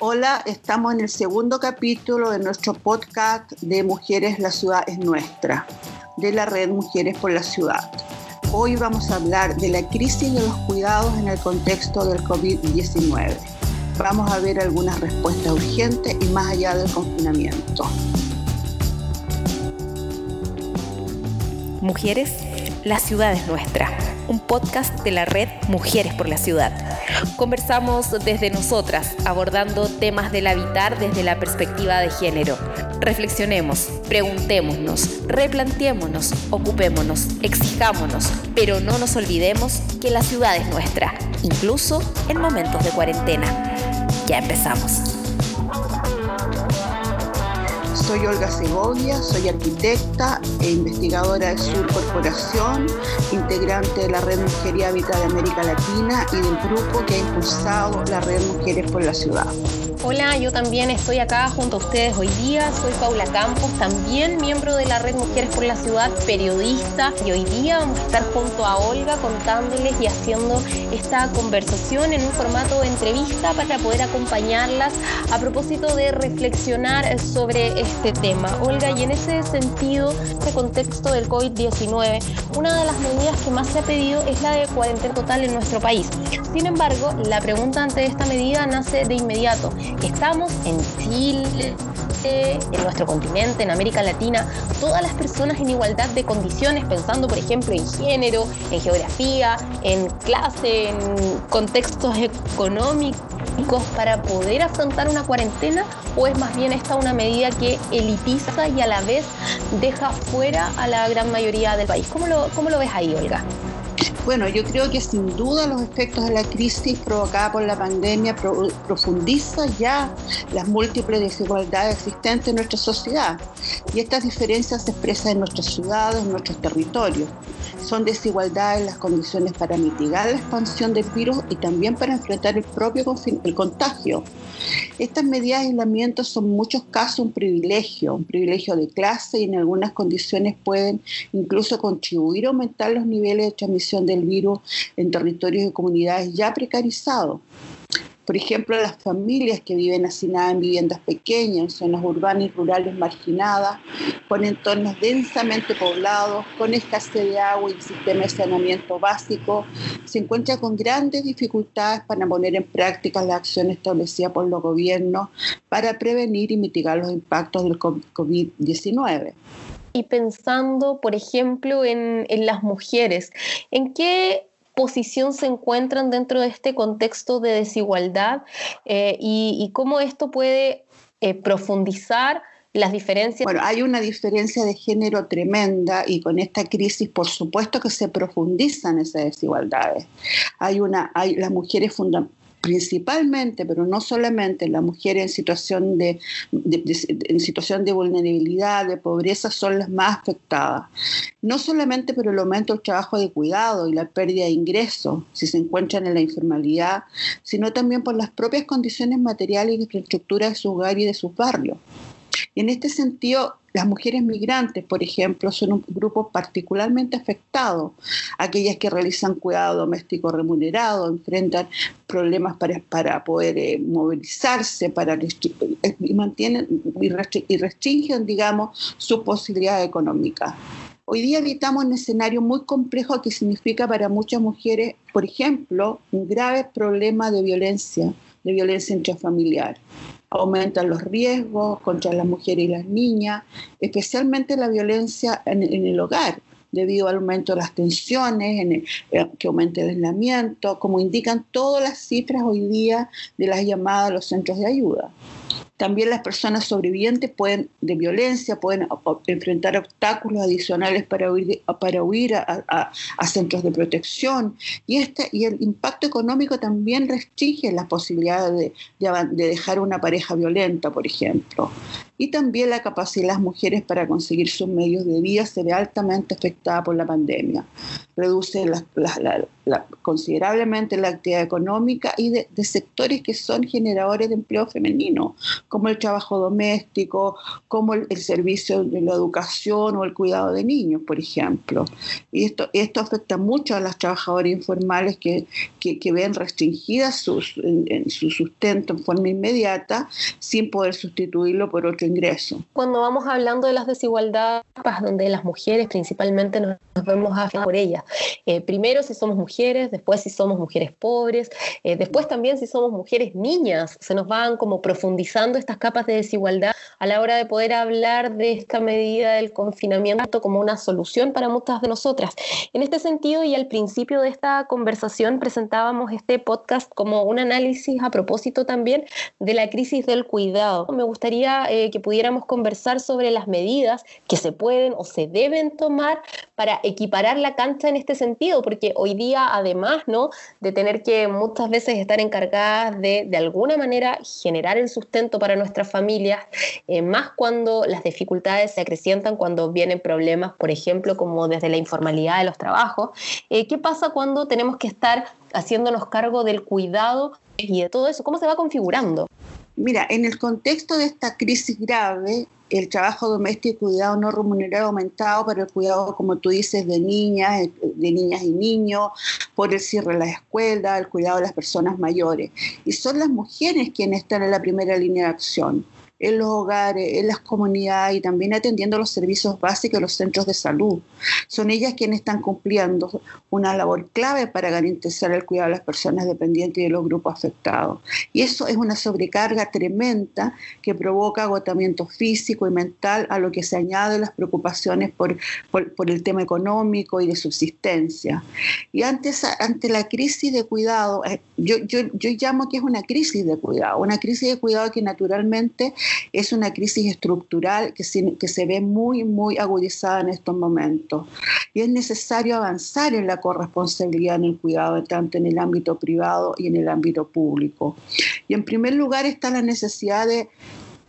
Hola, estamos en el segundo capítulo de nuestro podcast de Mujeres, la ciudad es nuestra, de la red Mujeres por la Ciudad. Hoy vamos a hablar de la crisis de los cuidados en el contexto del COVID-19. Vamos a ver algunas respuestas urgentes y más allá del confinamiento. Mujeres, la ciudad es nuestra. Un podcast de la red Mujeres por la Ciudad. Conversamos desde nosotras, abordando temas del habitar desde la perspectiva de género. Reflexionemos, preguntémonos, replanteémonos, ocupémonos, exijámonos, pero no nos olvidemos que la ciudad es nuestra, incluso en momentos de cuarentena. Ya empezamos. Soy Olga Segovia, soy arquitecta e investigadora de Sur Corporación, integrante de la Red Mujer y Hábitat de América Latina y del grupo que ha impulsado la Red Mujeres por la Ciudad. Hola, yo también estoy acá junto a ustedes hoy día. Soy Paula Campos, también miembro de la Red Mujeres por la Ciudad, periodista. Y hoy día vamos a estar junto a Olga contándoles y haciendo esta conversación en un formato de entrevista para poder acompañarlas a propósito de reflexionar sobre este tema. Olga, y en ese sentido, este contexto del COVID-19, una de las medidas que más se ha pedido es la de cuarentena total en nuestro país. Sin embargo, la pregunta ante esta medida nace de inmediato. Estamos en Chile, en nuestro continente, en América Latina, todas las personas en igualdad de condiciones, pensando por ejemplo en género, en geografía, en clase, en contextos económicos para poder afrontar una cuarentena o es más bien esta una medida que elitiza y a la vez deja fuera a la gran mayoría del país? ¿Cómo lo, cómo lo ves ahí, Olga? Bueno, yo creo que sin duda los efectos de la crisis provocada por la pandemia profundiza ya las múltiples desigualdades existentes en nuestra sociedad. Y estas diferencias se expresan en nuestras ciudades, en nuestros territorios. Son desigualdades las condiciones para mitigar la expansión del virus y también para enfrentar el propio el contagio. Estas medidas de aislamiento son en muchos casos un privilegio, un privilegio de clase y en algunas condiciones pueden incluso contribuir a aumentar los niveles de transmisión del virus en territorios y comunidades ya precarizados. Por ejemplo, las familias que viven hacinadas en viviendas pequeñas, en zonas urbanas y rurales marginadas, con entornos densamente poblados, con escasez de agua y sistema de saneamiento básico, se encuentran con grandes dificultades para poner en práctica las acciones establecidas por los gobiernos para prevenir y mitigar los impactos del COVID-19 y pensando, por ejemplo, en, las mujeres. ¿En qué posición se encuentran dentro de este contexto de desigualdad eh, y, cómo esto puede eh, profundizar las diferencias. Bueno, hay una diferencia de género tremenda y con esta crisis, por supuesto que se profundizan esas desigualdades. Hay una, hay las mujeres fundamentales principalmente, pero no solamente, las mujeres en situación de, en situación de vulnerabilidad, de pobreza, son las más afectadas. No solamente por el aumento del trabajo de cuidado y la pérdida de ingresos, si se encuentran en la informalidad, sino también por las propias condiciones materiales y infraestructura de su hogar y de sus barrios. En este sentido, las mujeres migrantes, por ejemplo, son un grupo particularmente afectado. Aquellas que realizan cuidado doméstico remunerado, enfrentan problemas para, para poder eh, movilizarse, para eh, y y restringen, digamos, su posibilidad económica. Hoy día habitamos un escenario muy complejo que significa para muchas mujeres, por ejemplo, un grave problema de violencia, de violencia intrafamiliar aumentan los riesgos contra las mujeres y las niñas, especialmente la violencia en, el hogar debido al aumento de las tensiones, en eh, que aumenta el aislamiento, como indican todas las cifras hoy día de las llamadas a los centros de ayuda. También las personas sobrevivientes pueden, de violencia pueden enfrentar obstáculos adicionales para huir, para huir a, centros de protección. Y, este, y el impacto económico también restringe las posibilidades de, de dejar una pareja violenta, por ejemplo y también la capacidad de las mujeres para conseguir sus medios de vida se ve altamente afectada por la pandemia. Reduce considerablemente la actividad económica y de, sectores que son generadores de empleo femenino, como el trabajo doméstico, como el, servicio de la educación o el cuidado de niños, por ejemplo. Y esto, esto afecta mucho a las trabajadoras informales que, que, ven restringidas sus, en, su sustento en forma inmediata sin poder sustituirlo por otro ingreso. Cuando vamos hablando de las desigualdades, donde las mujeres principalmente nos, vemos afectadas por ellas. Eh, primero si somos mujeres, después si somos mujeres pobres, eh, después también si somos mujeres niñas, se nos van como profundizando estas capas de desigualdad a la hora de poder hablar de esta medida del confinamiento como una solución para muchas de nosotras. En este sentido, y al principio de esta conversación presentábamos este podcast como un análisis a propósito también de la crisis del cuidado. Me gustaría eh, que pudiéramos conversar sobre las medidas que se pueden o se deben tomar para equiparar la cancha en este sentido, porque hoy día, además ¿no? de tener que muchas veces estar encargadas de, de alguna manera, generar el sustento para nuestras familias, eh, más cuando las dificultades se acrecientan, cuando vienen problemas, por ejemplo, como desde la informalidad de los trabajos. Eh, ¿Qué pasa cuando tenemos que estar haciéndonos cargo del cuidado y de todo eso? ¿Cómo se va configurando? Mira, en el contexto de esta crisis grave, el trabajo doméstico y cuidado no remunerado aumentado para el cuidado, como tú dices, de niñas, eh, de niñas y niños, por el cierre de las escuelas, el cuidado de las personas mayores. Y son las mujeres quienes están en la primera línea de acción en los hogares, en las comunidades y también atendiendo los servicios básicos de los centros de salud. Son ellas quienes están cumpliendo una labor clave para garantizar el cuidado de las personas dependientes y de los grupos afectados. Y eso es una sobrecarga tremenda que provoca agotamiento físico y mental a lo que se añade las preocupaciones por, por, el tema económico y de subsistencia. Y ante la crisis de cuidado, eh, yo, yo, yo llamo que es una crisis de cuidado, una crisis de cuidado que naturalmente es una crisis estructural que se, que se ve muy, muy agudizada en estos momentos. Y es necesario avanzar en la corresponsabilidad en el cuidado, tanto en el ámbito privado y en el ámbito público. Y en primer lugar está la necesidad de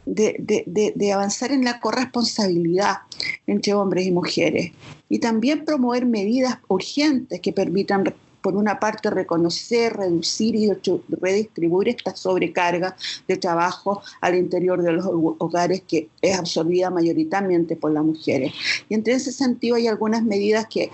de, de, de, avanzar en la corresponsabilidad entre hombres y mujeres y también promover medidas urgentes que permitan por una parte, reconocer, reducir y redistribuir esta sobrecarga de trabajo al interior de los hogares que es absorbida mayoritariamente por las mujeres. Y entre ese sentido hay algunas medidas que,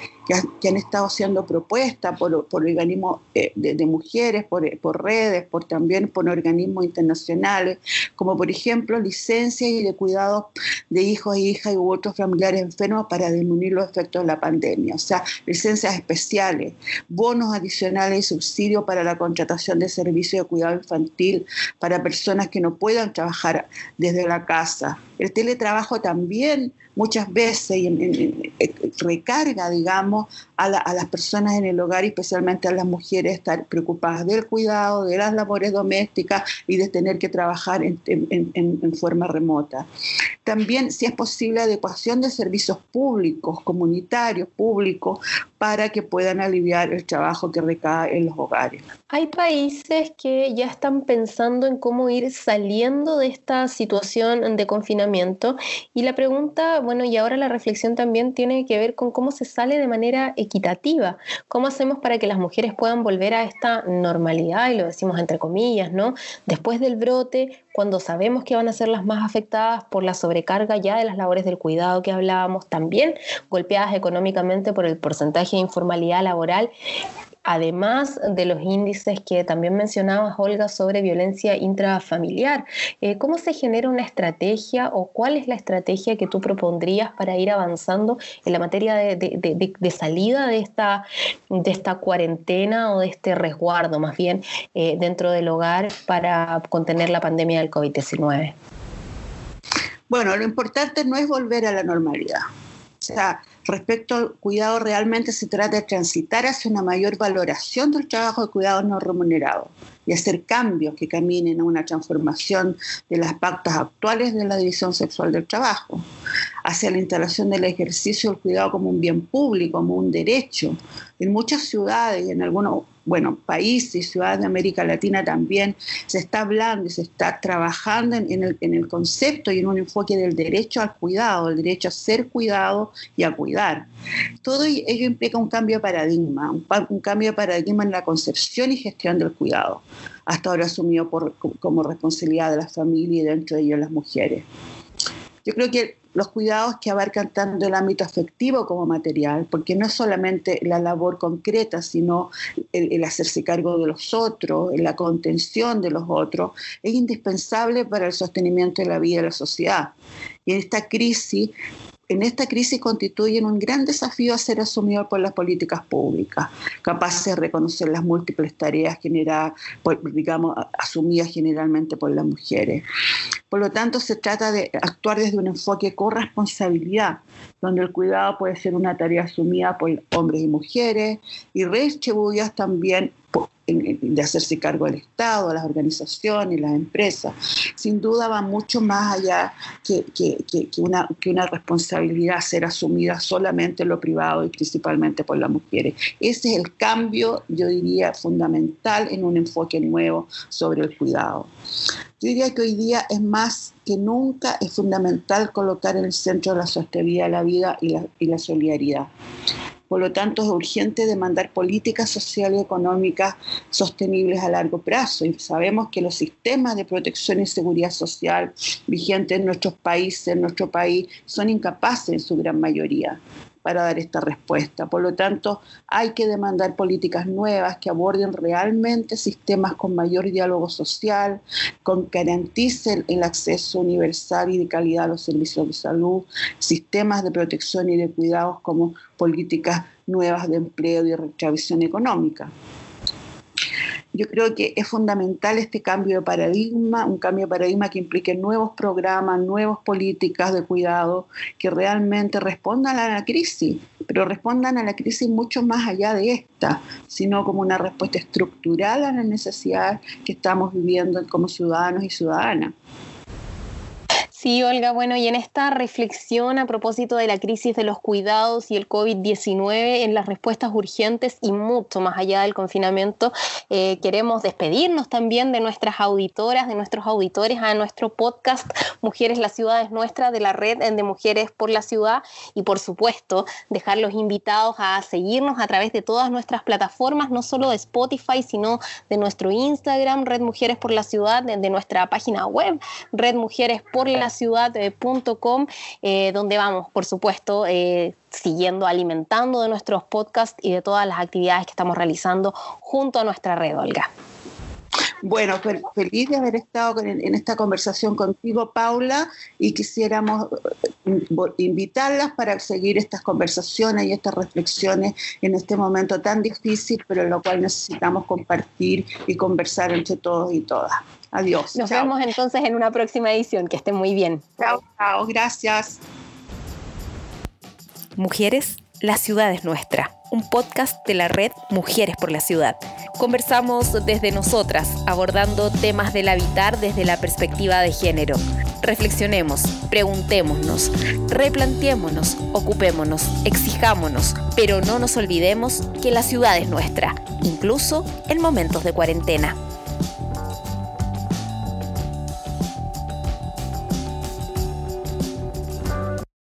que, han estado siendo propuestas por, por organismos eh, de, mujeres, por, por, redes, por también por organismos internacionales, como por ejemplo licencias y de cuidado de hijos e hijas u otros familiares enfermos para disminuir los efectos de la pandemia. O sea, licencias especiales, bonos adicionales y subsidios para la contratación de servicios de cuidado infantil para personas que no puedan trabajar desde la casa. El teletrabajo también muchas veces recarga, digamos, a, las personas en el hogar, especialmente a las mujeres, estar preocupadas del cuidado, de las labores domésticas y de tener que trabajar en, forma remota. También, si es posible, adecuación de servicios públicos, comunitarios, públicos, para que puedan aliviar el trabajo que recae en los hogares. Hay países que ya están pensando en cómo ir saliendo de esta situación de confinamiento y la pregunta, bueno, y ahora la reflexión también tiene que ver con cómo se sale de manera equitativa, cómo hacemos para que las mujeres puedan volver a esta normalidad, y lo decimos entre comillas, ¿no? Después del brote, cuando sabemos que van a ser las más afectadas por la sobrecarga ya de las labores del cuidado que hablábamos, también golpeadas económicamente por el porcentaje de informalidad laboral además de los índices que también mencionabas, Olga, sobre violencia intrafamiliar. Eh, ¿Cómo se genera una estrategia o cuál es la estrategia que tú propondrías para ir avanzando en la materia de, salida de esta, de esta cuarentena o de este resguardo, más bien, eh, dentro del hogar para contener la pandemia del COVID-19? Bueno, lo importante no es volver a la normalidad. O sea, respecto al cuidado, realmente se trata de transitar hacia una mayor valoración del trabajo de cuidado no remunerado y hacer cambios que caminen a una transformación de las pautas actuales de la división sexual del trabajo, hacia la instalación del ejercicio del cuidado como un bien público, como un derecho. En muchas ciudades y en algunos bueno, países y ciudades de América Latina también se está hablando y se está trabajando en, el, en, el, concepto y en un enfoque del derecho al cuidado, el derecho a ser cuidado y a cuidar. Todo ello implica un cambio de paradigma, un, un cambio de paradigma en la concepción y gestión del cuidado. Hasta ahora asumido por, como responsabilidad de la familia y dentro de ello las mujeres. Yo creo que los cuidados que abarcan tanto el ámbito afectivo como material, porque no es solamente la labor concreta, sino el, hacerse cargo de los otros, la contención de los otros, es indispensable para el sostenimiento de la vida de la sociedad. Y en esta crisis en esta crisis constituyen un gran desafío a ser asumido por las políticas públicas, capaces de reconocer las múltiples tareas generadas, digamos, asumidas generalmente por las mujeres. Por lo tanto, se trata de actuar desde un enfoque corresponsabilidad, donde el cuidado puede ser una tarea asumida por hombres y mujeres y redistribuidas también de hacerse cargo del Estado, las organizaciones, las empresas. Sin duda va mucho más allá que, una, responsabilidad ser asumida solamente en lo privado y principalmente por las mujeres. Ese es el cambio, yo diría, fundamental en un enfoque nuevo sobre el cuidado. Yo diría que hoy día es más que nunca es fundamental colocar en el centro de la sostenibilidad la vida y la solidaridad. Por lo tanto, es urgente demandar políticas sociales y económicas sostenibles a largo plazo. Y sabemos que los sistemas de protección y seguridad social vigentes en nuestros países, en nuestro país, son incapaces en su gran mayoría para dar esta respuesta. Por lo tanto, hay que demandar políticas nuevas que aborden realmente sistemas con mayor diálogo social, con que garanticen el acceso universal y de calidad a los servicios de salud, sistemas de protección y de cuidados como políticas nuevas de empleo y revisión económica yo creo que es fundamental este cambio de paradigma, un cambio de paradigma que implique nuevos programas, nuevas políticas de cuidado que realmente respondan a la crisis, pero respondan a la crisis mucho más allá de esta, sino como una respuesta estructural a la necesidad que estamos viviendo como ciudadanos y ciudadanas. Sí, Olga, bueno, y en esta reflexión a propósito de la crisis de los cuidados y el COVID-19, en las respuestas urgentes y mucho más allá del confinamiento, eh, queremos despedirnos también de nuestras auditoras, de nuestros auditores a nuestro podcast Mujeres, la ciudad es nuestra, de la red de Mujeres por la Ciudad, y por supuesto, dejarlos invitados a seguirnos a través de todas nuestras plataformas, no solo de Spotify, sino de nuestro Instagram, Red Mujeres por la Ciudad, de, de nuestra página web, Red Mujeres por la ciudad.com, eh, donde vamos, por supuesto, eh, siguiendo alimentando de nuestros podcasts y de todas las actividades que estamos realizando junto a nuestra red, Olga. Bueno, feliz de haber estado en esta conversación contigo, Paula, y quisiéramos eh, invitarlas para seguir estas conversaciones y estas reflexiones en este momento tan difícil, pero en lo cual necesitamos compartir y conversar entre todos y todas. Adiós. Nos vemos entonces en una próxima edición. Que estén muy bien. Chao, chao. Gracias. Mujeres, la ciudad es nuestra. Un podcast de la red Mujeres por la Ciudad. Conversamos desde nosotras, abordando temas del habitar desde la perspectiva de género. Reflexionemos, preguntémonos, replanteémonos, ocupémonos, exijámonos, pero no nos olvidemos que la ciudad es nuestra, incluso en momentos de cuarentena.